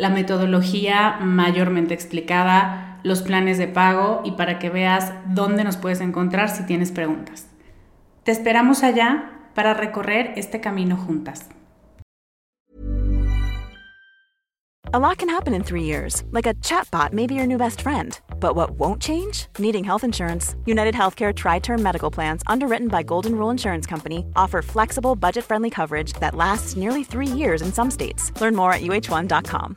la metodología mayormente explicada, los planes de pago y para que veas dónde nos puedes encontrar si tienes preguntas. Te esperamos allá para recorrer este camino juntas. A lot can happen in three years, like a chatbot may be your new best friend. But what won't change? Needing health insurance. United Healthcare Tri Term Medical Plans, underwritten by Golden Rule Insurance Company, offer flexible, budget friendly coverage that lasts nearly three years in some states. Learn more at uh1.com.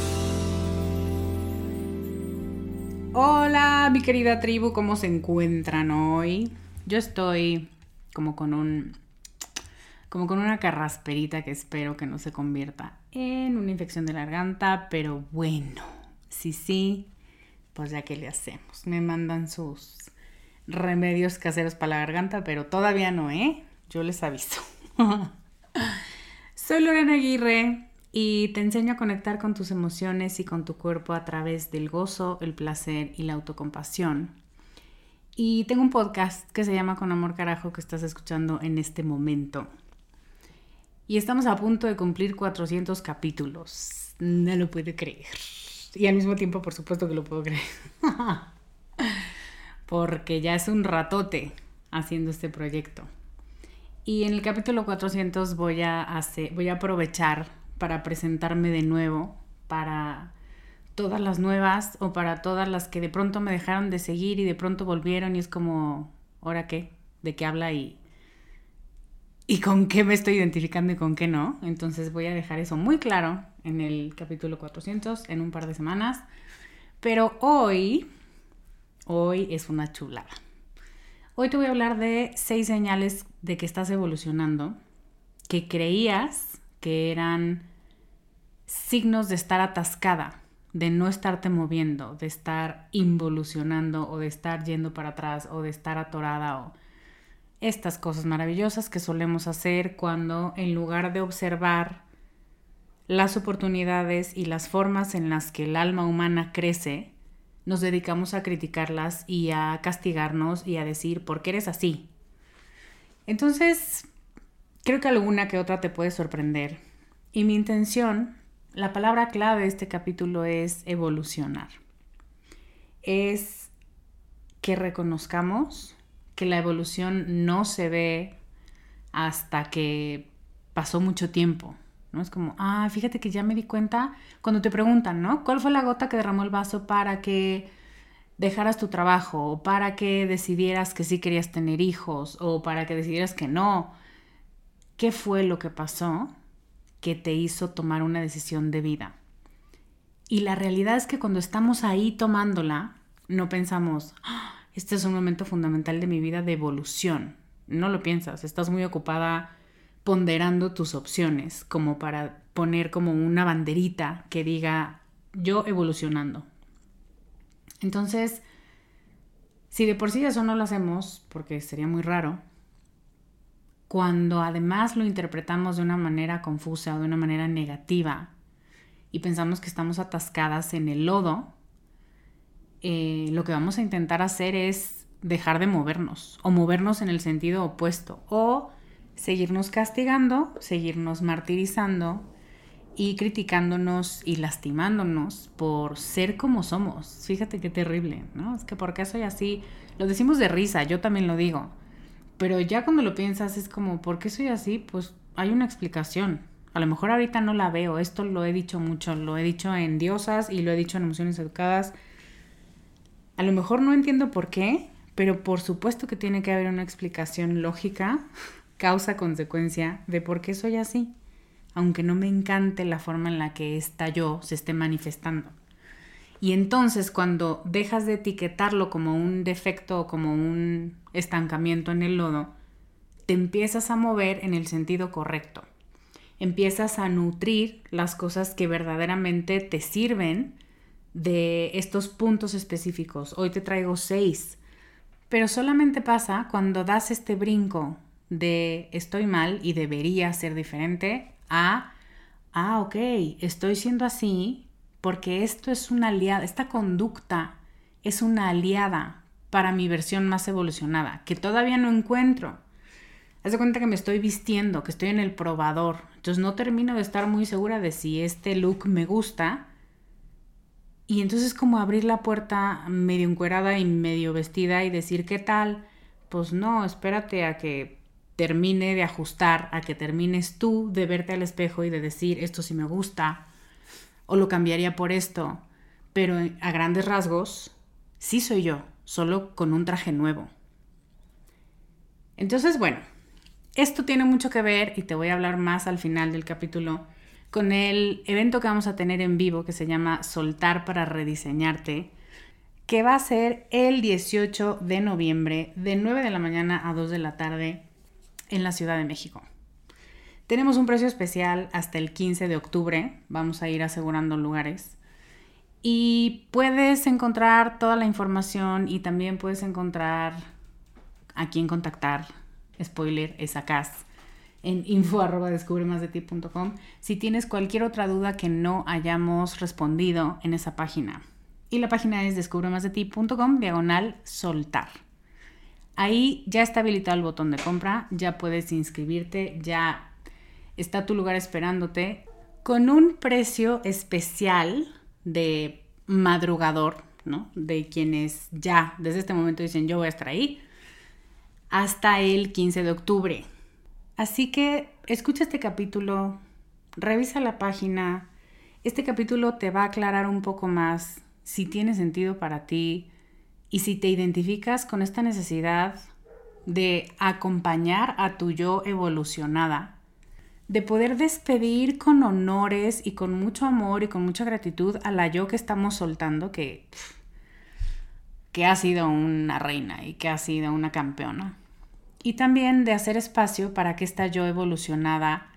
Hola, mi querida tribu, ¿cómo se encuentran hoy? Yo estoy como con un como con una carrasperita que espero que no se convierta en una infección de garganta, pero bueno, sí, sí, pues ya que le hacemos. Me mandan sus remedios caseros para la garganta, pero todavía no, ¿eh? Yo les aviso. Soy Lorena Aguirre y te enseño a conectar con tus emociones y con tu cuerpo a través del gozo, el placer y la autocompasión. Y tengo un podcast que se llama Con Amor Carajo que estás escuchando en este momento. Y estamos a punto de cumplir 400 capítulos. No lo puedo creer. Y al mismo tiempo, por supuesto que lo puedo creer. Porque ya es un ratote haciendo este proyecto. Y en el capítulo 400 voy a, hacer, voy a aprovechar para presentarme de nuevo, para todas las nuevas o para todas las que de pronto me dejaron de seguir y de pronto volvieron y es como, ¿ahora qué? ¿De qué habla y, y con qué me estoy identificando y con qué no? Entonces voy a dejar eso muy claro en el capítulo 400 en un par de semanas. Pero hoy, hoy es una chulada. Hoy te voy a hablar de seis señales de que estás evolucionando, que creías que eran signos de estar atascada, de no estarte moviendo, de estar involucionando o de estar yendo para atrás o de estar atorada o estas cosas maravillosas que solemos hacer cuando en lugar de observar las oportunidades y las formas en las que el alma humana crece, nos dedicamos a criticarlas y a castigarnos y a decir, ¿por qué eres así? Entonces, creo que alguna que otra te puede sorprender. Y mi intención la palabra clave de este capítulo es evolucionar. Es que reconozcamos que la evolución no se ve hasta que pasó mucho tiempo. ¿no? Es como, ah, fíjate que ya me di cuenta cuando te preguntan, ¿no? ¿Cuál fue la gota que derramó el vaso para que dejaras tu trabajo o para que decidieras que sí querías tener hijos o para que decidieras que no? ¿Qué fue lo que pasó? Que te hizo tomar una decisión de vida. Y la realidad es que cuando estamos ahí tomándola, no pensamos, ah, este es un momento fundamental de mi vida de evolución. no lo piensas, estás muy ocupada ponderando tus opciones como para poner como una banderita que diga yo evolucionando. Entonces, si de por sí eso no lo hacemos, porque sería muy raro, cuando además lo interpretamos de una manera confusa o de una manera negativa y pensamos que estamos atascadas en el lodo, eh, lo que vamos a intentar hacer es dejar de movernos o movernos en el sentido opuesto o seguirnos castigando, seguirnos martirizando y criticándonos y lastimándonos por ser como somos. Fíjate qué terrible, ¿no? Es que por qué soy así. Lo decimos de risa, yo también lo digo. Pero ya cuando lo piensas es como, ¿por qué soy así? Pues hay una explicación. A lo mejor ahorita no la veo. Esto lo he dicho mucho. Lo he dicho en Diosas y lo he dicho en Emociones Educadas. A lo mejor no entiendo por qué, pero por supuesto que tiene que haber una explicación lógica, causa-consecuencia, de por qué soy así aunque no me encante la forma en la que esta yo se esté manifestando. Y entonces cuando dejas de etiquetarlo como un defecto o como un estancamiento en el lodo, te empiezas a mover en el sentido correcto. Empiezas a nutrir las cosas que verdaderamente te sirven de estos puntos específicos. Hoy te traigo seis, pero solamente pasa cuando das este brinco de estoy mal y debería ser diferente a, ah, ok, estoy siendo así porque esto es una aliada, esta conducta es una aliada para mi versión más evolucionada, que todavía no encuentro. Haz de cuenta que me estoy vistiendo, que estoy en el probador. Entonces no termino de estar muy segura de si este look me gusta. Y entonces como abrir la puerta medio encuerada y medio vestida y decir, ¿qué tal? Pues no, espérate a que termine de ajustar, a que termines tú de verte al espejo y de decir, esto sí me gusta, o lo cambiaría por esto, pero a grandes rasgos, sí soy yo, solo con un traje nuevo. Entonces, bueno, esto tiene mucho que ver, y te voy a hablar más al final del capítulo, con el evento que vamos a tener en vivo que se llama Soltar para rediseñarte, que va a ser el 18 de noviembre de 9 de la mañana a 2 de la tarde en la Ciudad de México. Tenemos un precio especial hasta el 15 de octubre, vamos a ir asegurando lugares. Y puedes encontrar toda la información y también puedes encontrar a quién contactar. Spoiler, es acá en info Si tienes cualquier otra duda que no hayamos respondido en esa página. Y la página es descubremasdeti.com diagonal soltar. Ahí ya está habilitado el botón de compra, ya puedes inscribirte, ya está tu lugar esperándote con un precio especial de madrugador, ¿no? De quienes ya desde este momento dicen yo voy a estar ahí, hasta el 15 de octubre. Así que escucha este capítulo, revisa la página. Este capítulo te va a aclarar un poco más si tiene sentido para ti, y si te identificas con esta necesidad de acompañar a tu yo evolucionada, de poder despedir con honores y con mucho amor y con mucha gratitud a la yo que estamos soltando, que, que ha sido una reina y que ha sido una campeona. Y también de hacer espacio para que esta yo evolucionada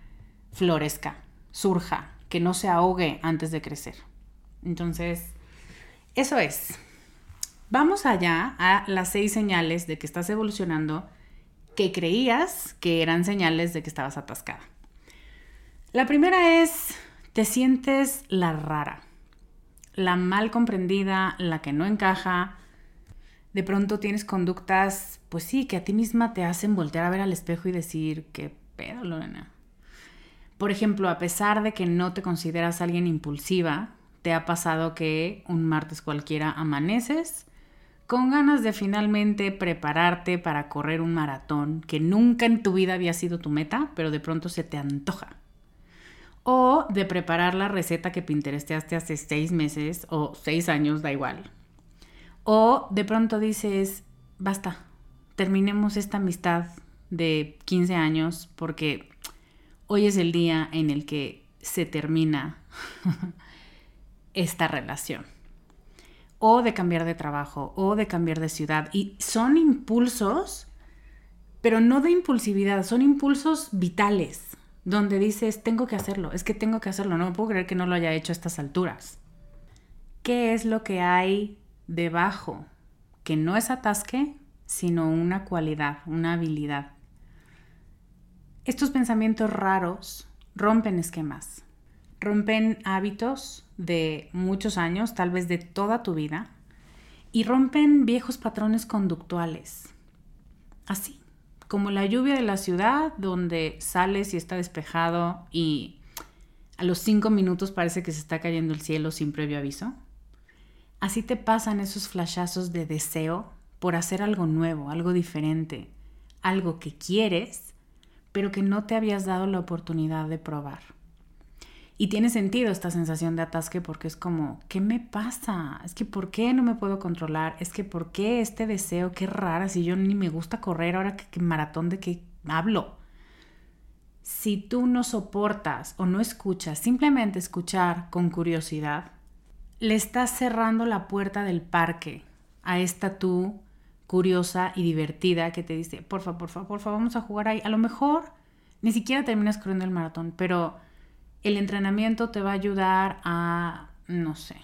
florezca, surja, que no se ahogue antes de crecer. Entonces, eso es. Vamos allá a las seis señales de que estás evolucionando que creías que eran señales de que estabas atascada. La primera es, te sientes la rara, la mal comprendida, la que no encaja. De pronto tienes conductas, pues sí, que a ti misma te hacen voltear a ver al espejo y decir, qué pedo, Lorena. Por ejemplo, a pesar de que no te consideras alguien impulsiva, te ha pasado que un martes cualquiera amaneces con ganas de finalmente prepararte para correr un maratón que nunca en tu vida había sido tu meta, pero de pronto se te antoja. O de preparar la receta que pinteresteaste hace seis meses o seis años, da igual. O de pronto dices, basta, terminemos esta amistad de 15 años porque hoy es el día en el que se termina esta relación o de cambiar de trabajo o de cambiar de ciudad. Y son impulsos pero no de impulsividad, son impulsos vitales, donde dices, tengo que hacerlo, es que tengo que hacerlo, no puedo creer que no lo haya hecho a estas alturas. ¿Qué es lo que hay debajo? Que no es atasque, sino una cualidad, una habilidad. Estos pensamientos raros rompen esquemas, rompen hábitos de muchos años, tal vez de toda tu vida, y rompen viejos patrones conductuales. Así, como la lluvia de la ciudad, donde sales y está despejado y a los cinco minutos parece que se está cayendo el cielo sin previo aviso. Así te pasan esos flashazos de deseo por hacer algo nuevo, algo diferente, algo que quieres, pero que no te habías dado la oportunidad de probar. Y tiene sentido esta sensación de atasque porque es como, ¿qué me pasa? Es que ¿por qué no me puedo controlar? Es que ¿por qué este deseo? Qué rara, si yo ni me gusta correr, ahora que, maratón de qué hablo. Si tú no soportas o no escuchas, simplemente escuchar con curiosidad, le estás cerrando la puerta del parque a esta tú curiosa y divertida que te dice, por favor, por favor, por favor, vamos a jugar ahí. A lo mejor ni siquiera terminas corriendo el maratón, pero el entrenamiento te va a ayudar a, no sé,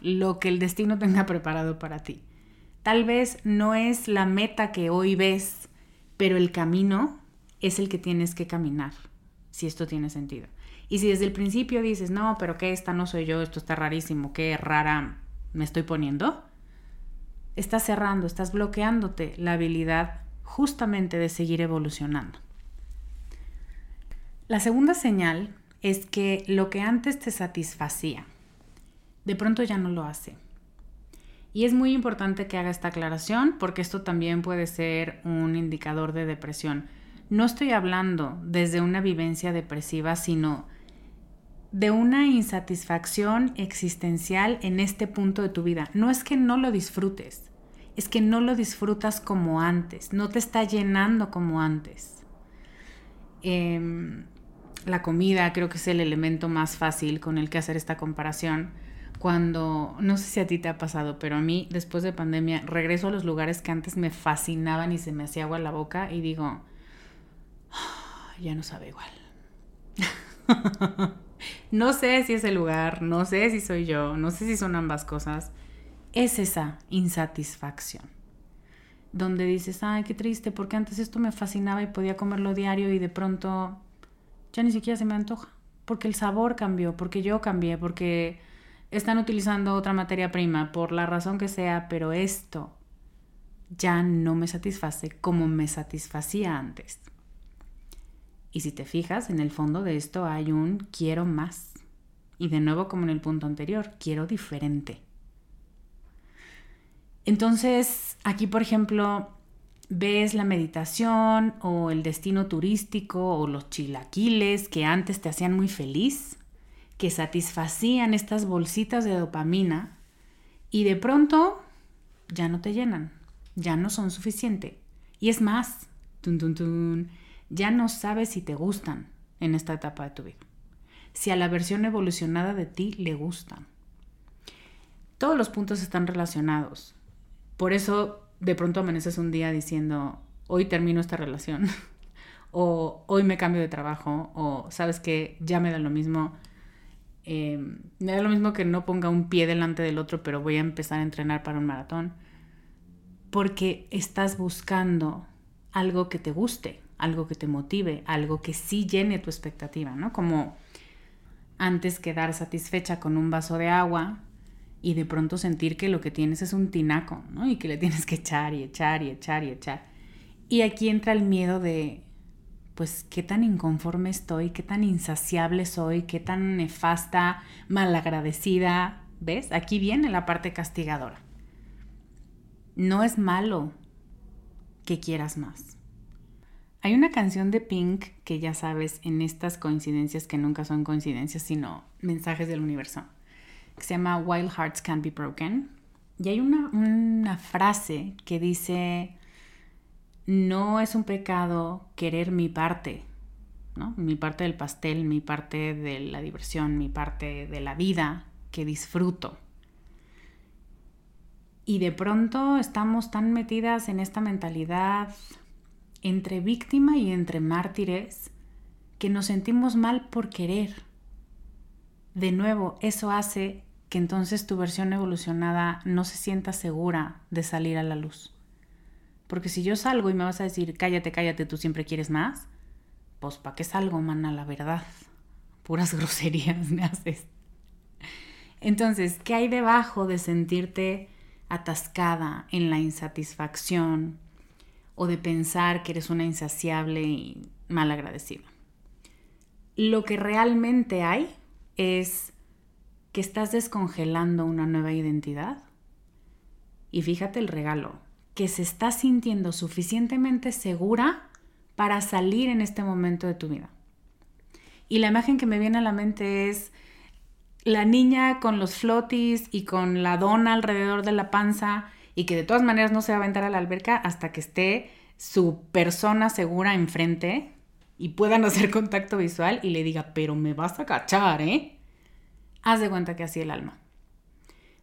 lo que el destino tenga preparado para ti. Tal vez no es la meta que hoy ves, pero el camino es el que tienes que caminar, si esto tiene sentido. Y si desde el principio dices, no, pero que esta no soy yo, esto está rarísimo, qué rara me estoy poniendo, estás cerrando, estás bloqueándote la habilidad justamente de seguir evolucionando. La segunda señal es que lo que antes te satisfacía, de pronto ya no lo hace. Y es muy importante que haga esta aclaración porque esto también puede ser un indicador de depresión. No estoy hablando desde una vivencia depresiva, sino de una insatisfacción existencial en este punto de tu vida. No es que no lo disfrutes, es que no lo disfrutas como antes, no te está llenando como antes. Eh, la comida creo que es el elemento más fácil con el que hacer esta comparación. Cuando, no sé si a ti te ha pasado, pero a mí después de pandemia regreso a los lugares que antes me fascinaban y se me hacía agua la boca y digo, ah, ya no sabe igual. no sé si es el lugar, no sé si soy yo, no sé si son ambas cosas. Es esa insatisfacción donde dices, ay, qué triste, porque antes esto me fascinaba y podía comerlo diario y de pronto ya ni siquiera se me antoja, porque el sabor cambió, porque yo cambié, porque están utilizando otra materia prima, por la razón que sea, pero esto ya no me satisface como me satisfacía antes. Y si te fijas, en el fondo de esto hay un quiero más. Y de nuevo, como en el punto anterior, quiero diferente. Entonces, aquí, por ejemplo, ves la meditación o el destino turístico o los chilaquiles que antes te hacían muy feliz, que satisfacían estas bolsitas de dopamina y de pronto ya no te llenan, ya no son suficiente. Y es más, ya no sabes si te gustan en esta etapa de tu vida, si a la versión evolucionada de ti le gustan. Todos los puntos están relacionados. Por eso de pronto amaneces un día diciendo, hoy termino esta relación, o hoy me cambio de trabajo, o sabes que ya me da lo mismo. Em, me da lo mismo que no ponga un pie delante del otro, pero voy a empezar a entrenar para un maratón. Porque estás buscando algo que te guste, algo que te motive, algo que sí llene tu expectativa, ¿no? Como antes quedar satisfecha con un vaso de agua, y de pronto sentir que lo que tienes es un tinaco, ¿no? Y que le tienes que echar y echar y echar y echar. Y aquí entra el miedo de, pues, qué tan inconforme estoy, qué tan insaciable soy, qué tan nefasta, malagradecida, ¿ves? Aquí viene la parte castigadora. No es malo que quieras más. Hay una canción de Pink que ya sabes, en estas coincidencias que nunca son coincidencias, sino mensajes del universo que se llama Wild Hearts Can't Be Broken. Y hay una, frase que dice, no es un pecado querer mi parte, ¿no? Mi parte del pastel, mi parte de la diversión, mi parte de la vida que disfruto. Y de pronto estamos tan metidas en esta mentalidad entre víctima y entre mártires que nos sentimos mal por querer. De nuevo, eso hace que entonces tu versión evolucionada no se sienta segura de salir a la luz. Porque si yo salgo y me vas a decir, cállate, cállate, tú siempre quieres más, pues ¿para qué salgo, mana? La verdad. Puras groserías me haces. Entonces, ¿qué hay debajo de sentirte atascada en la insatisfacción o de pensar que eres una insaciable y mal agradecida? Lo que realmente hay es que estás descongelando una nueva identidad. Y fíjate el regalo, que se está sintiendo suficientemente segura para salir en este momento de tu vida. Y la imagen que me viene a la mente es la niña con los flotis y con la dona alrededor de la panza y que de todas maneras no se va a aventar a la alberca hasta que esté su persona segura enfrente y puedan hacer contacto visual y le diga, pero me vas a cachar, ¿eh? Haz de cuenta que así el alma.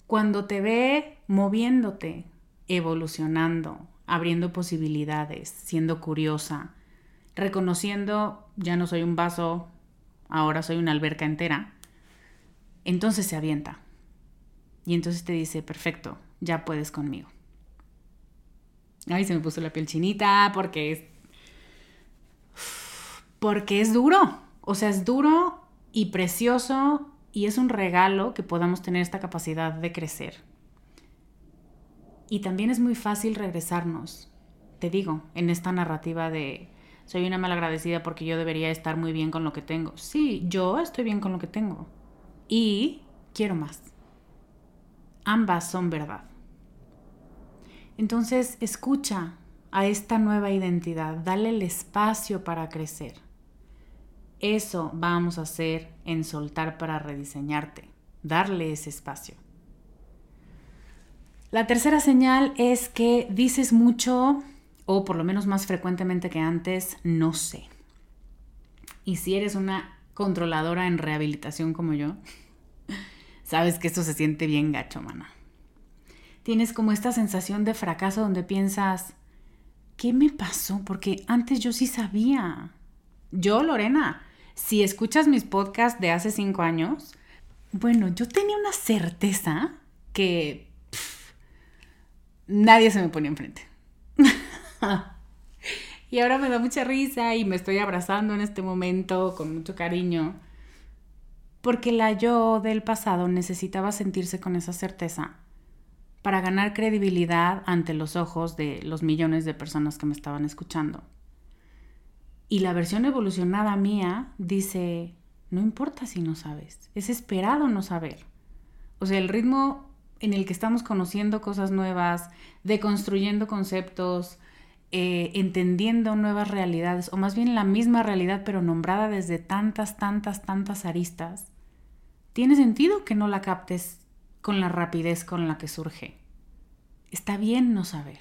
Cuando te ve moviéndote, evolucionando, abriendo posibilidades, siendo curiosa, reconociendo, ya no soy un vaso, ahora soy una alberca entera, entonces se avienta. Y entonces te dice, perfecto, ya puedes conmigo. Ay, se me puso la piel chinita porque porque es duro. O sea, es duro y precioso y es un regalo que podamos tener esta capacidad de crecer. Y también es muy fácil regresarnos, te digo, en esta narrativa de soy una malagradecida porque yo debería estar muy bien con lo que tengo. Sí, yo estoy bien con lo que tengo. Y quiero más. Ambas son verdad. Entonces, escucha a esta nueva identidad, dale el espacio para crecer. Eso vamos a hacer en soltar para rediseñarte, darle ese espacio. La tercera señal es que dices mucho, o por lo menos más frecuentemente que antes, no sé. Y si eres una controladora en rehabilitación como yo, sabes que esto se siente bien gacho, mana. Tienes como esta sensación de fracaso donde piensas, ¿qué me pasó? Porque antes yo sí sabía. Yo, Lorena, si escuchas mis podcasts de hace cinco años, bueno, yo tenía una certeza que nadie se me ponía enfrente. y ahora me da mucha risa y me estoy abrazando en este momento con mucho cariño. Porque la yo del pasado necesitaba sentirse con esa certeza para ganar credibilidad ante los ojos de los millones de personas que me estaban escuchando. Y la versión evolucionada mía dice, no importa si no sabes, es esperado no saber. O sea, el ritmo en el que estamos conociendo cosas nuevas, deconstruyendo conceptos, eh, entendiendo nuevas realidades, o más bien la misma realidad pero nombrada desde tantas, tantas, tantas aristas, tiene sentido que no la captes con la rapidez con la que surge. Está bien no saber.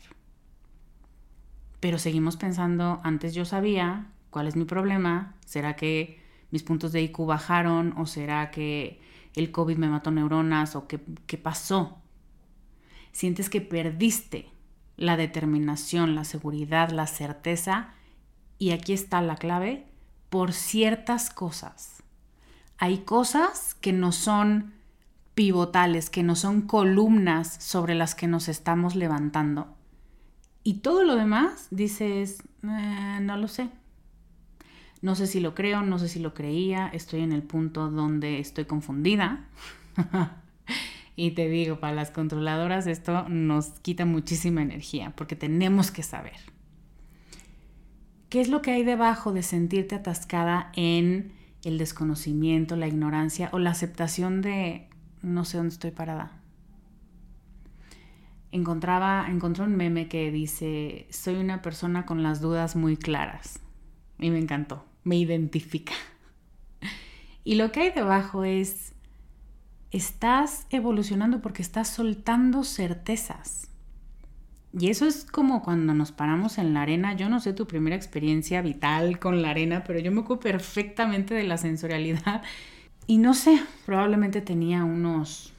Pero seguimos pensando, antes yo sabía, ¿Cuál es mi problema? ¿Será que mis puntos de IQ bajaron? ¿O será que el COVID me mató neuronas? ¿O qué, qué pasó? Sientes que perdiste la determinación, la seguridad, la certeza. Y aquí está la clave, por ciertas cosas. Hay cosas que no son pivotales, que no son columnas sobre las que nos estamos levantando. Y todo lo demás dices, eh, no lo sé, no sé si lo creo, no sé si lo creía, estoy en el punto donde estoy confundida. y te digo, para las controladoras esto nos quita muchísima energía porque tenemos que saber. ¿Qué es lo que hay debajo de sentirte atascada en el desconocimiento, la ignorancia o la aceptación de no sé dónde estoy parada? Encontraba, encontré un meme que dice, soy una persona con las dudas muy claras. Y me encantó me identifica. Y lo que hay debajo es, estás evolucionando porque estás soltando certezas. Y eso es como cuando nos paramos en la arena. Yo no sé tu primera experiencia vital con la arena, pero yo me ocupo perfectamente de la sensorialidad. Y no sé, probablemente tenía unos,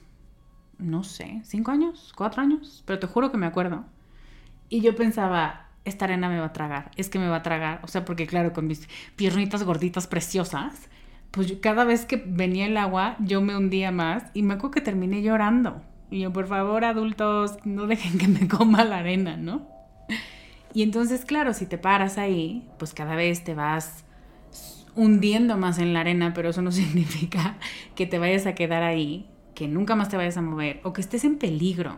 no sé, cinco años, cuatro años, pero te juro que me acuerdo. Y yo pensaba, esta arena me va a tragar, es que me va a tragar. O sea, porque claro, con mis piernitas gorditas preciosas, pues cada vez que venía el agua, yo me hundía más y me acuerdo que terminé llorando. Y yo, por favor, adultos, no dejen que me coma la arena, ¿no? Y entonces, claro, si te paras ahí, pues cada vez te vas hundiendo más en la arena, pero eso no significa que te vayas a quedar ahí, que nunca más te vayas a mover o que estés en peligro.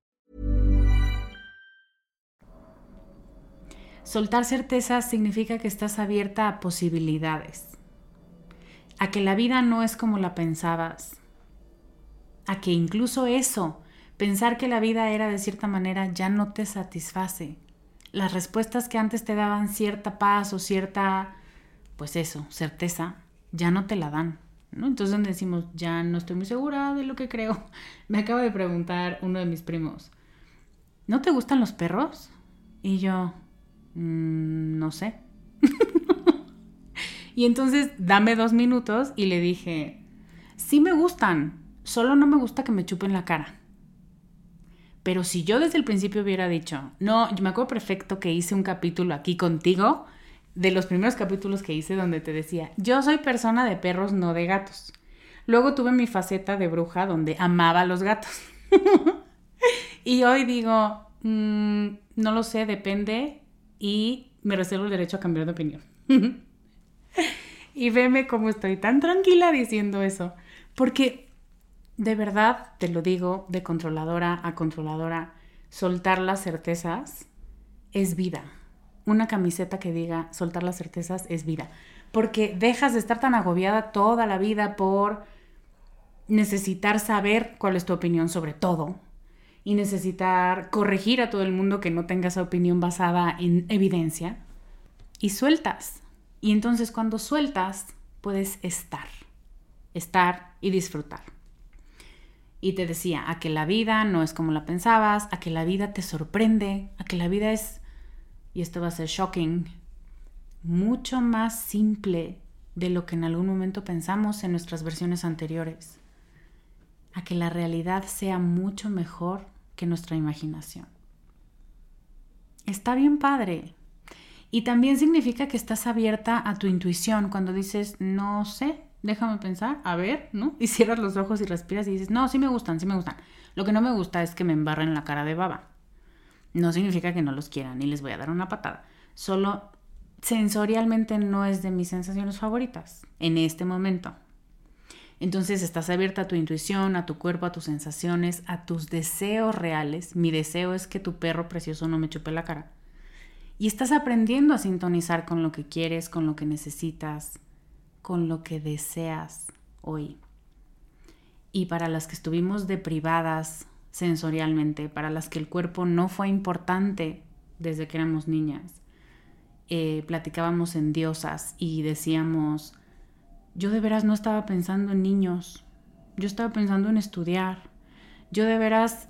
Soltar certezas significa que estás abierta a posibilidades. A que la vida no es como la pensabas. A que incluso eso, pensar que la vida era de cierta manera ya no te satisface las respuestas que antes te daban cierta paz o cierta, pues eso, certeza, ya no te la dan. Entonces donde decimos, ya no estoy muy segura de lo que creo. Me acaba de preguntar uno de mis primos, ¿no te gustan los perros? Y yo, mm, no sé. y entonces dame dos minutos y le dije, sí me gustan, solo no me gusta que me chupen la cara. Pero si yo desde el principio hubiera dicho, no, yo me acuerdo perfecto que hice un capítulo aquí contigo, de los primeros capítulos que hice donde te decía, yo soy persona de perros, no de gatos. Luego tuve mi faceta de bruja donde amaba a los gatos. y hoy digo, mm, no lo sé, depende y me reservo el derecho a cambiar de opinión. y veme cómo estoy tan tranquila diciendo eso. Porque de verdad, te lo digo, de controladora a controladora, soltar las certezas es vida. Una camiseta que diga soltar las certezas es vida. Porque dejas de estar tan agobiada toda la vida por necesitar saber cuál es tu opinión sobre todo y necesitar corregir a todo el mundo que no tenga esa opinión basada en evidencia. Y sueltas. Y entonces cuando sueltas, puedes estar. Estar y disfrutar y te decía a que la vida no es como la pensabas, a que la vida te sorprende, a que la vida es, y esto va a ser shocking, mucho más simple de lo que en algún momento pensamos en nuestras versiones anteriores, a que la realidad sea mucho mejor que nuestra imaginación. Está bien padre. Y también significa que estás abierta a tu intuición cuando dices, no sé, déjame pensar, a ver, ¿no? Y cierras los ojos y respiras y dices, no, sí me gustan, sí me gustan. Lo que no me gusta es que me embarren la cara de baba. No significa que no los quieran ni les voy a dar una patada. Solo sensorialmente no es de mis sensaciones favoritas en este momento. Entonces estás abierta a tu intuición, a tu cuerpo, a tus sensaciones, a tus deseos reales. Mi deseo es que tu perro precioso no me chupe la cara. Y estás aprendiendo a sintonizar con lo que quieres, con lo que necesitas, con lo que deseas hoy. Y para las que estuvimos deprivadas sensorialmente, para las que el cuerpo no fue importante desde que éramos niñas, eh, platicábamos en diosas y decíamos, yo de veras no estaba pensando en niños, yo estaba pensando en estudiar, yo de veras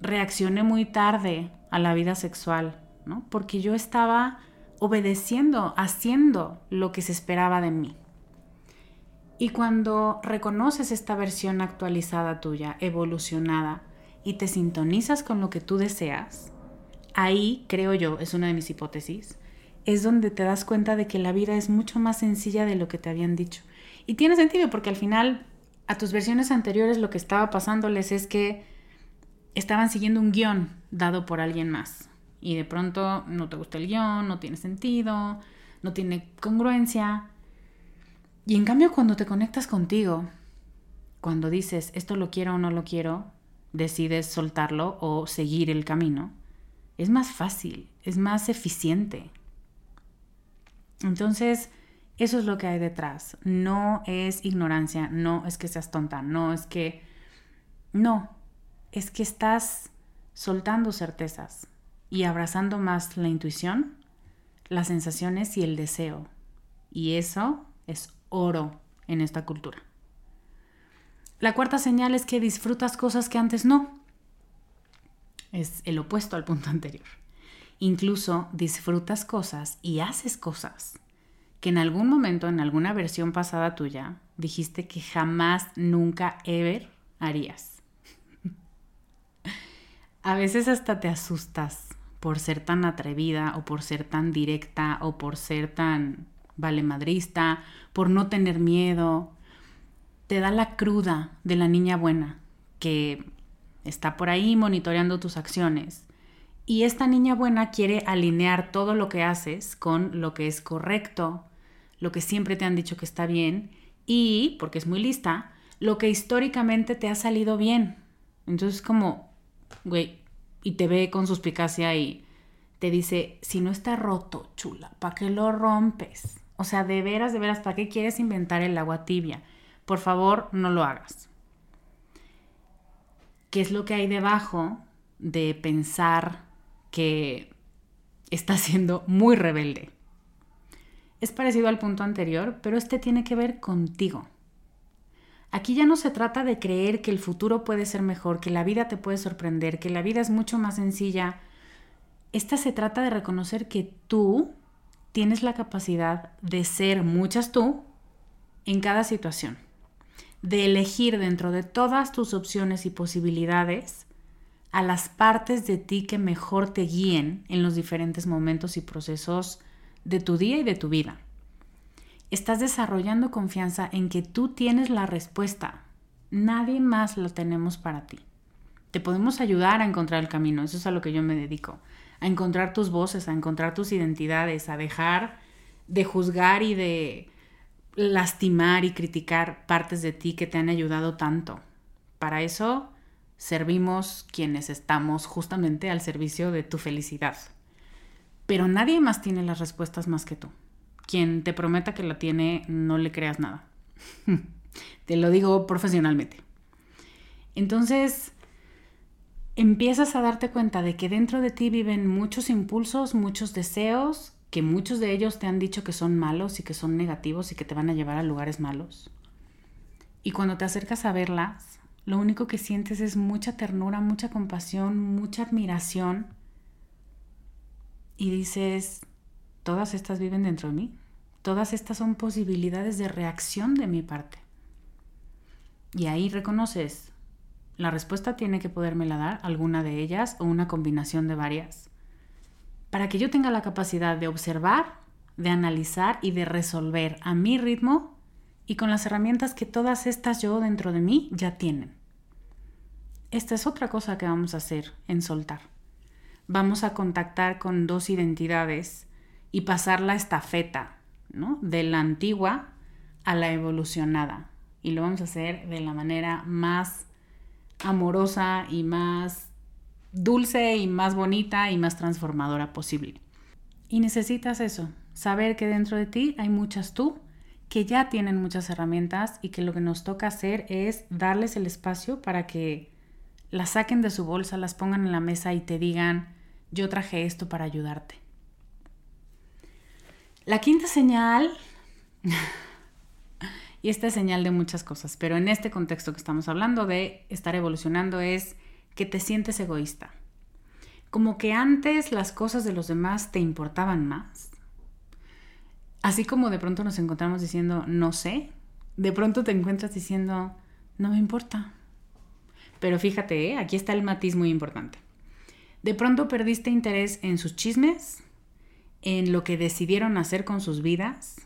reaccioné muy tarde a la vida sexual, ¿no? Porque yo estaba obedeciendo, haciendo lo que se esperaba de mí. Y cuando reconoces esta versión actualizada tuya, evolucionada, y te sintonizas con lo que tú deseas, ahí, creo yo, es una de mis hipótesis, es donde te das cuenta de que la vida es mucho más sencilla de lo que te habían dicho. Y tiene sentido porque al final a tus versiones anteriores lo que estaba pasándoles es que estaban siguiendo un guion dado por alguien más. Y de pronto no te gusta el guion, no tiene sentido, no tiene congruencia. Y en cambio cuando te conectas contigo, cuando dices esto lo quiero o no lo quiero, decides soltarlo o seguir el camino, es más fácil, es más eficiente. Entonces, eso es lo que hay detrás. No es ignorancia, no es que seas tonta, no es que... No, es que estás soltando certezas y abrazando más la intuición, las sensaciones y el deseo. Y eso es oro en esta cultura. La cuarta señal es que disfrutas cosas que antes no. Es el opuesto al punto anterior. Incluso disfrutas cosas y haces cosas que en algún momento, en alguna versión pasada tuya, dijiste que jamás, nunca, ever harías. A veces hasta te asustas por ser tan atrevida o por ser tan directa o por ser tan valemadrista, por no tener miedo. Te da la cruda de la niña buena que está por ahí monitoreando tus acciones. Y esta niña buena quiere alinear todo lo que haces con lo que es correcto, lo que siempre te han dicho que está bien y, porque es muy lista, lo que históricamente te ha salido bien. Entonces como, güey, y te ve con suspicacia y te dice, si no está roto, chula, ¿para qué lo rompes? O sea, de veras, de veras, ¿para qué quieres inventar el agua tibia? Por favor, no lo hagas. ¿Qué es lo que hay debajo de pensar que está siendo muy rebelde? Es parecido al punto anterior, pero este tiene que ver contigo. Aquí ya no se trata de creer que el futuro puede ser mejor, que la vida te puede sorprender, que la vida es mucho más sencilla. Esta se trata de reconocer que tú tienes la capacidad de ser muchas tú en cada situación, de elegir dentro de todas tus opciones y posibilidades a las partes de ti que mejor te guíen en los diferentes momentos y procesos de tu día y de tu vida estás desarrollando confianza en que tú tienes la respuesta. Nadie más la tenemos para ti. Te podemos ayudar a encontrar el camino, eso es a lo que yo me dedico, a encontrar tus voces, a encontrar tus identidades, a dejar de juzgar y de lastimar y criticar partes de ti que te han ayudado tanto. Para eso servimos quienes estamos justamente al servicio de tu felicidad. Pero nadie más tiene las respuestas más que tú quien te prometa que la tiene, no le creas nada. te lo digo profesionalmente. Entonces, empiezas a darte cuenta de que dentro de ti viven muchos impulsos, muchos deseos, que muchos de ellos te han dicho que son malos y que son negativos y que te van a llevar a lugares malos. Y cuando te acercas a verlas, lo único que sientes es mucha ternura, mucha compasión, mucha admiración. Y dices, todas estas viven dentro de mí. Todas estas son posibilidades de reacción de mi parte. Y ahí reconoces, la respuesta tiene que podérmela dar alguna de ellas o una combinación de varias. Para que yo tenga la capacidad de observar, de analizar y de resolver a mi ritmo y con las herramientas que todas estas yo dentro de mí ya tienen. Esta es otra cosa que vamos a hacer en soltar. Vamos a contactar con dos identidades y pasar la estafeta de la antigua a la evolucionada. Y lo vamos a hacer de la manera más amorosa y más dulce y más bonita y más transformadora posible. Y necesitas eso, saber que dentro de ti hay muchas tú que ya tienen muchas herramientas y que lo que nos toca hacer es darles el espacio para que las saquen de su bolsa, las pongan en la mesa y te digan, yo traje esto para ayudarte. La quinta señal, y esta es señal de muchas cosas, pero en este contexto que estamos hablando de estar evolucionando es que te sientes egoísta. Como que antes las cosas de los demás te importaban más. Así como de pronto nos encontramos diciendo, no sé, de pronto te encuentras diciendo, no me importa. Pero fíjate, ¿eh? aquí está el matiz muy importante. De pronto perdiste interés en sus chismes, en lo que decidieron hacer con sus vidas,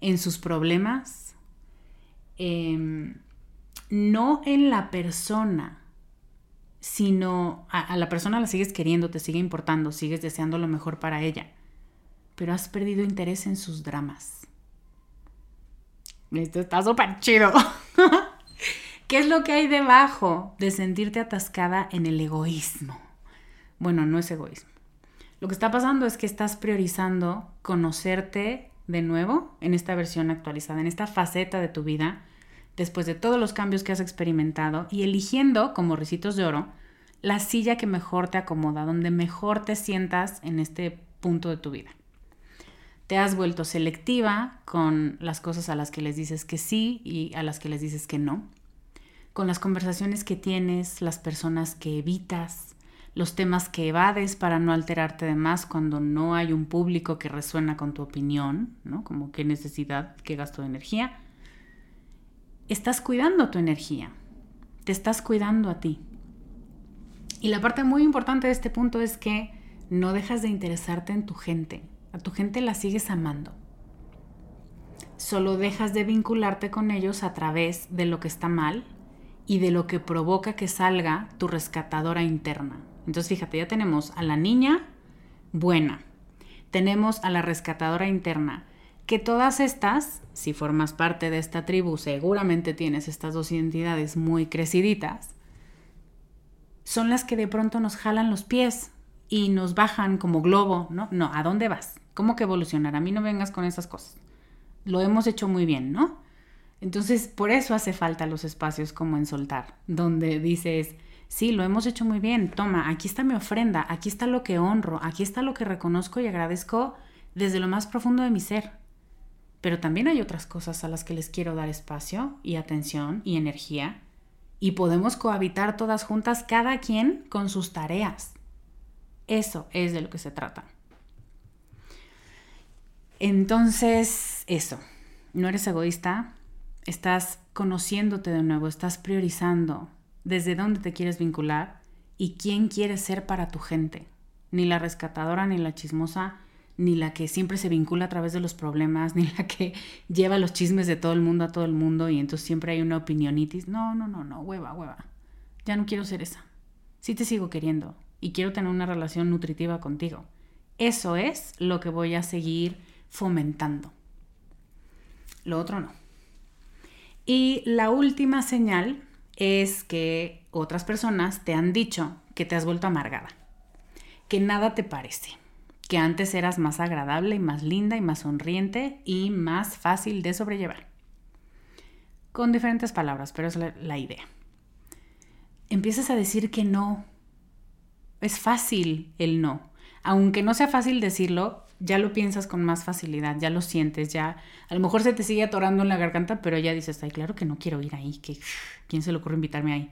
en sus problemas, em, no en la persona, sino a, la persona la sigues queriendo, te sigue importando, sigues deseando lo mejor para ella, pero has perdido interés en sus dramas. Esto está súper chido. ¿Qué es lo que hay debajo de sentirte atascada en el egoísmo? Bueno, no es egoísmo. Lo que está pasando es que estás priorizando conocerte de nuevo en esta versión actualizada, en esta faceta de tu vida, después de todos los cambios que has experimentado y eligiendo como risitos de oro la silla que mejor te acomoda, donde mejor te sientas en este punto de tu vida. Te has vuelto selectiva con las cosas a las que les dices que sí y a las que les dices que no, con las conversaciones que tienes, las personas que evitas, los temas que evades para no alterarte de más cuando no hay un público que resuena con tu opinión, ¿no? Como qué necesidad, qué gasto de energía. Estás cuidando tu energía, te estás cuidando a ti. Y la parte muy importante de este punto es que no dejas de interesarte en tu gente. A tu gente la sigues amando. Solo dejas de vincularte con ellos a través de lo que está mal y de lo que provoca que salga tu rescatadora interna. Entonces fíjate, ya tenemos a la niña buena, tenemos a la rescatadora interna, que todas estas, si formas parte de esta tribu, seguramente tienes estas dos identidades muy creciditas, son las que de pronto nos jalan los pies y nos bajan como globo, ¿no? No, ¿a dónde vas? ¿Cómo que evolucionar? A mí no vengas con esas cosas. Lo hemos hecho muy bien, ¿no? Entonces, por eso hace falta los espacios como en soltar, donde dices, sí, lo hemos hecho muy bien, toma, aquí está mi ofrenda, aquí está lo que honro, aquí está lo que reconozco y agradezco desde lo más profundo de mi ser. Pero también hay otras cosas a las que les quiero dar espacio y atención y energía y podemos cohabitar todas juntas, cada quien con sus tareas. Eso es de lo que se trata. Entonces, eso, no eres egoísta, estás conociéndote de nuevo, estás priorizando desde dónde te quieres vincular y quién quieres ser para tu gente. Ni la rescatadora ni la chismosa ni la que siempre se vincula a través de los problemas, ni la que lleva los chismes de todo el mundo a todo el mundo y entonces siempre hay una opinionitis. No, no, no, no, hueva, hueva. Ya no quiero ser esa. Sí te sigo queriendo y quiero tener una relación nutritiva contigo. Eso es lo que voy a seguir fomentando. Lo otro no. Y la última señal es que otras personas te han dicho que te has vuelto amargada, que nada te parece, que antes eras más agradable y más linda y más sonriente y más fácil de sobrellevar. Con diferentes palabras, pero es la, idea. Empiezas a decir que no. Es fácil el no. Aunque no sea fácil decirlo, ya lo piensas con más facilidad, ya lo sientes, ya a lo mejor se te sigue atorando en la garganta, pero ya dices, ay, claro que no quiero ir ahí, que quién se le ocurre invitarme ahí.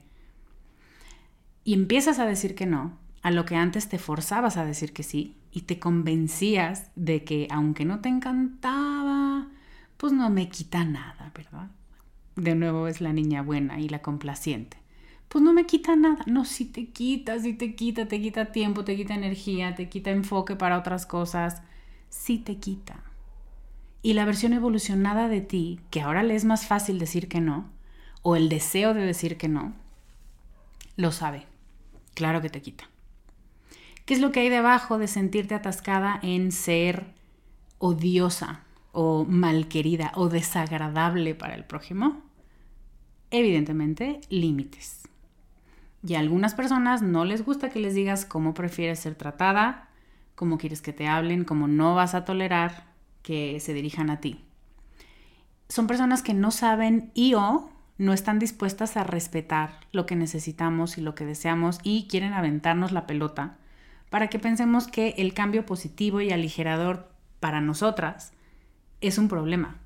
Y empiezas a decir que no, a lo que antes te forzabas a decir que sí y te convencías de que aunque no te encantaba, pues no me quita nada, ¿verdad? De nuevo es la niña buena y la complaciente. Pues no me quita nada. No, si te quita, si te quita, te quita tiempo, te quita energía, te quita enfoque para otras cosas. Sí te quita. Y la versión evolucionada de ti, que ahora le es más fácil decir que no, o el deseo de decir que no, lo sabe. Claro que te quita. ¿Qué es lo que hay debajo de sentirte atascada en ser odiosa o malquerida o desagradable para el prójimo? Evidentemente, límites. Y a algunas personas no les gusta que les digas cómo prefieres ser tratada, cómo quieres que te hablen, cómo no vas a tolerar que se dirijan a ti. Son personas que no saben y o no están dispuestas a respetar lo que necesitamos y lo que deseamos y quieren aventarnos la pelota para que pensemos que el cambio positivo y aligerador para nosotras es un problema.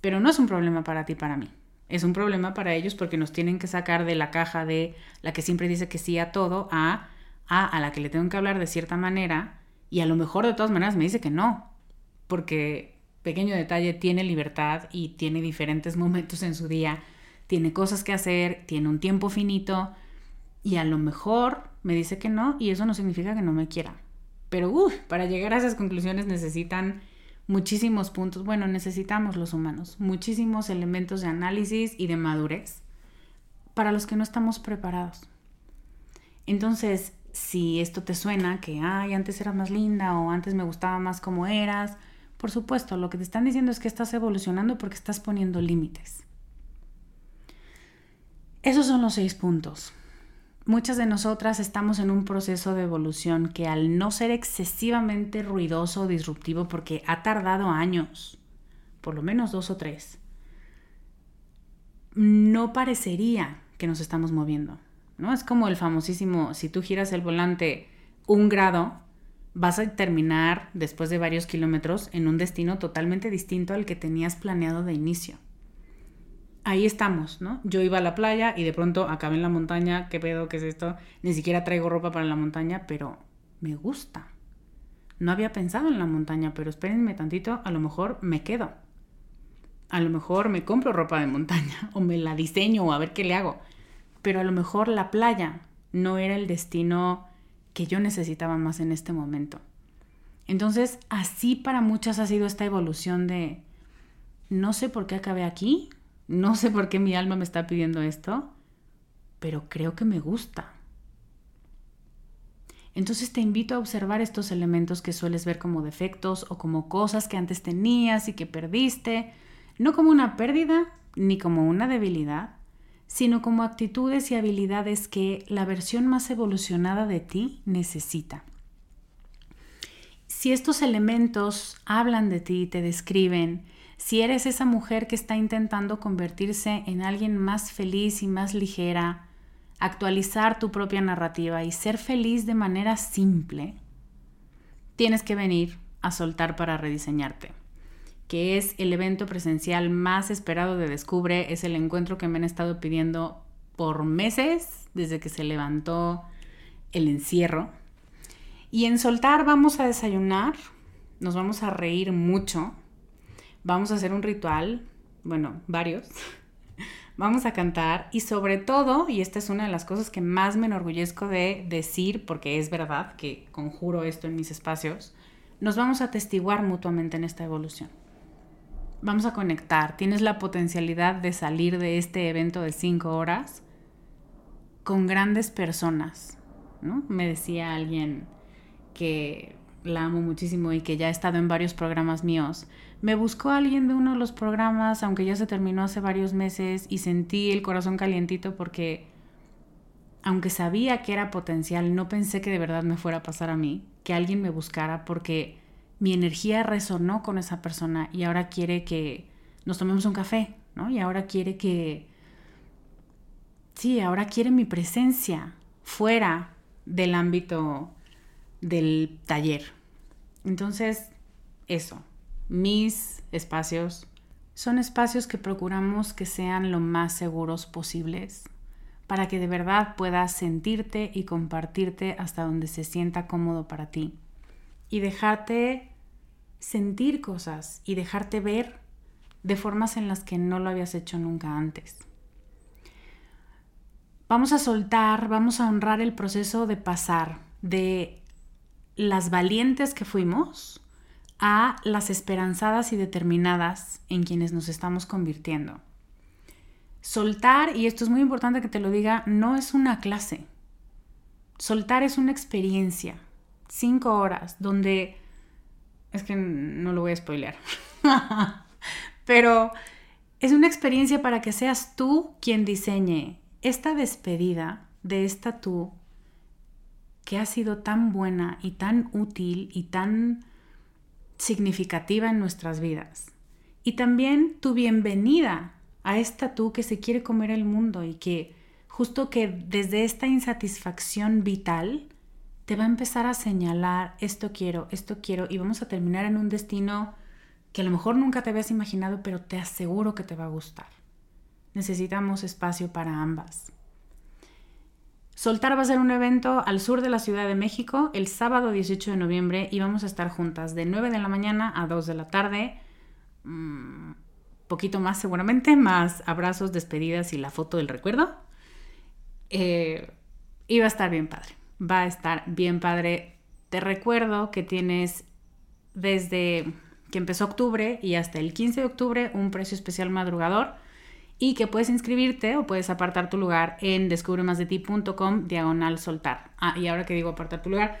Pero no es un problema para ti para mí. Es un problema para ellos porque nos tienen que sacar de la caja de la que siempre dice que sí a todo a, a, la que le tengo que hablar de cierta manera y a lo mejor de todas maneras me dice que no. Porque, pequeño detalle, tiene libertad y tiene diferentes momentos en su día, tiene cosas que hacer, tiene un tiempo finito y a lo mejor me dice que no y eso no significa que no me quiera. Pero para llegar a esas conclusiones necesitan muchísimos puntos, bueno, necesitamos los humanos, muchísimos elementos de análisis y de madurez para los que no estamos preparados. Entonces, si esto te suena que, ay, antes era más linda o antes me gustaba más como eras, por supuesto, lo que te están diciendo es que estás evolucionando porque estás poniendo límites. Esos son los seis puntos muchas de nosotras estamos en un proceso de evolución que al no ser excesivamente ruidoso o disruptivo, porque ha tardado años, por lo menos dos o tres, no parecería que nos estamos moviendo. ¿No? Es como el famosísimo, si tú giras el volante un grado, vas a terminar después de varios kilómetros en un destino totalmente distinto al que tenías planeado de inicio. Ahí estamos, ¿no? Yo iba a la playa y de pronto acabé en la montaña, ¿qué pedo? ¿Qué es esto? Ni siquiera traigo ropa para la montaña, pero me gusta. No había pensado en la montaña, pero espérenme tantito, a lo mejor me quedo. A lo mejor me compro ropa de montaña o me la diseño o a ver qué le hago. Pero a lo mejor la playa no era el destino que yo necesitaba más en este momento. Entonces, así para muchas ha sido esta evolución de, no sé por qué acabé aquí, no sé por qué mi alma me está pidiendo esto, pero creo que me gusta. Entonces te invito a observar estos elementos que sueles ver como defectos o como cosas que antes tenías y que perdiste, no como una pérdida ni como una debilidad, sino como actitudes y habilidades que la versión más evolucionada de ti necesita. Si estos elementos hablan de ti, te describen, si eres esa mujer que está intentando convertirse en alguien más feliz y más ligera, actualizar tu propia narrativa y ser feliz de manera simple, tienes que venir a soltar para rediseñarte que es el evento presencial más esperado de Descubre. Es el encuentro que me han estado pidiendo por meses desde que se levantó el encierro. Y en Soltar vamos a desayunar, nos vamos a reír mucho, vamos a hacer un ritual, bueno, varios. Vamos a cantar y sobre todo, y esta es una de las cosas que más me enorgullezco de decir, porque es verdad que conjuro esto en mis espacios, nos vamos a testiguar mutuamente en esta evolución vamos a conectar, tienes la potencialidad de salir de este evento de cinco horas con grandes personas, ¿no? Me decía alguien que la amo muchísimo y que ya ha estado en varios programas míos. Me buscó alguien de uno de los programas, aunque ya se terminó hace varios meses, y sentí el corazón calientito porque, aunque sabía que era potencial, no pensé que de verdad me fuera a pasar a mí, que alguien me buscara porque mi energía resonó con esa persona y ahora quiere que nos tomemos un café, ¿no? Y ahora quiere que, sí, ahora quiere mi presencia fuera del ámbito del taller. Entonces, eso, mis espacios son espacios que procuramos que sean lo más seguros posibles para que de verdad puedas sentirte y compartirte hasta donde se sienta cómodo para ti y dejarte sentir cosas y dejarte ver de formas en las que no lo habías hecho nunca antes. Vamos a soltar, vamos a honrar el proceso de pasar de las valientes que fuimos a las esperanzadas y determinadas en quienes nos estamos convirtiendo. Soltar, y esto es muy importante que te lo diga, no es una clase. Soltar es una experiencia, cinco horas, donde es que no lo voy a spoilear. Pero es una experiencia para que seas tú quien diseñe esta despedida de esta tú que ha sido tan buena y tan útil y tan significativa en nuestras vidas. Y también tu bienvenida a esta tú que se quiere comer el mundo y que justo que desde esta insatisfacción vital te va a empezar a señalar esto quiero, esto quiero y vamos a terminar en un destino que a lo mejor nunca te habías imaginado, pero te aseguro que te va a gustar. Necesitamos espacio para ambas. Soltar va a ser un evento al sur de la Ciudad de México el sábado 18 de noviembre y vamos a estar juntas de 9 de la mañana a 2 de la tarde. Mm, poquito más seguramente, más abrazos, despedidas y la foto del recuerdo. Eh, y va a estar bien padre va a estar bien padre. Te recuerdo que tienes desde que empezó octubre y hasta el 15 de octubre un precio especial madrugador y que puedes inscribirte o puedes apartar tu lugar en descubremasdeti.com diagonal soltar. Ah, y ahora que digo apartar tu lugar,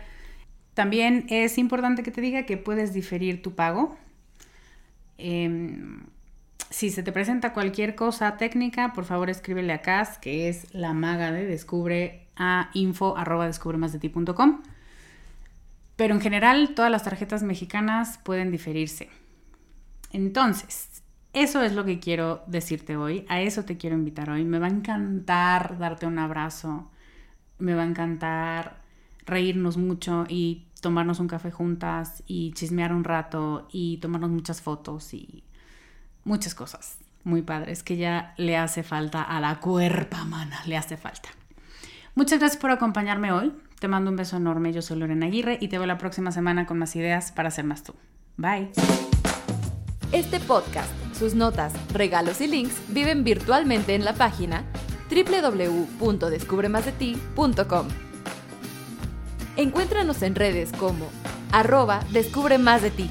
también es importante que te diga que puedes diferir tu pago. Em, si se te presenta cualquier cosa técnica, por favor escríbele a Cas, que es la maga de Descubre a info arroba descubremasdeti.com. Pero en general todas las tarjetas mexicanas pueden diferirse. Entonces, eso es lo que quiero decirte hoy, a eso te quiero invitar hoy. Me va a encantar darte un abrazo, me va a encantar reírnos mucho y tomarnos un café juntas y chismear un rato y tomarnos muchas fotos y muchas cosas muy padres que ya le hace falta a la cuerpa, mana, le hace falta. Muchas gracias por acompañarme hoy. Te mando un beso enorme. Yo soy Lorena Aguirre y te veo la próxima semana con más ideas para ser más tú. Bye. Este podcast, sus notas, regalos y links viven virtualmente en la página www.descubremasdeti.com. Encuéntranos en redes como arroba descubre más de ti.